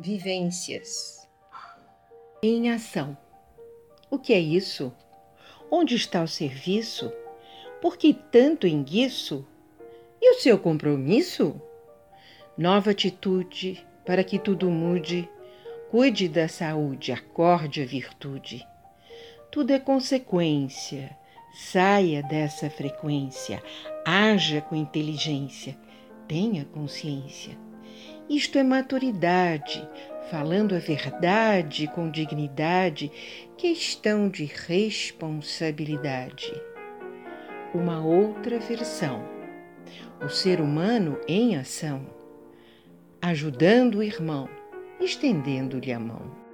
Vivências em ação. O que é isso? Onde está o serviço? Por que tanto enguiço? E o seu compromisso? Nova atitude para que tudo mude. Cuide da saúde, acorde a virtude. Tudo é consequência. Saia dessa frequência, haja com inteligência, tenha consciência. Isto é maturidade, falando a verdade com dignidade, questão de responsabilidade. Uma outra versão. O ser humano em ação, ajudando o irmão, estendendo-lhe a mão.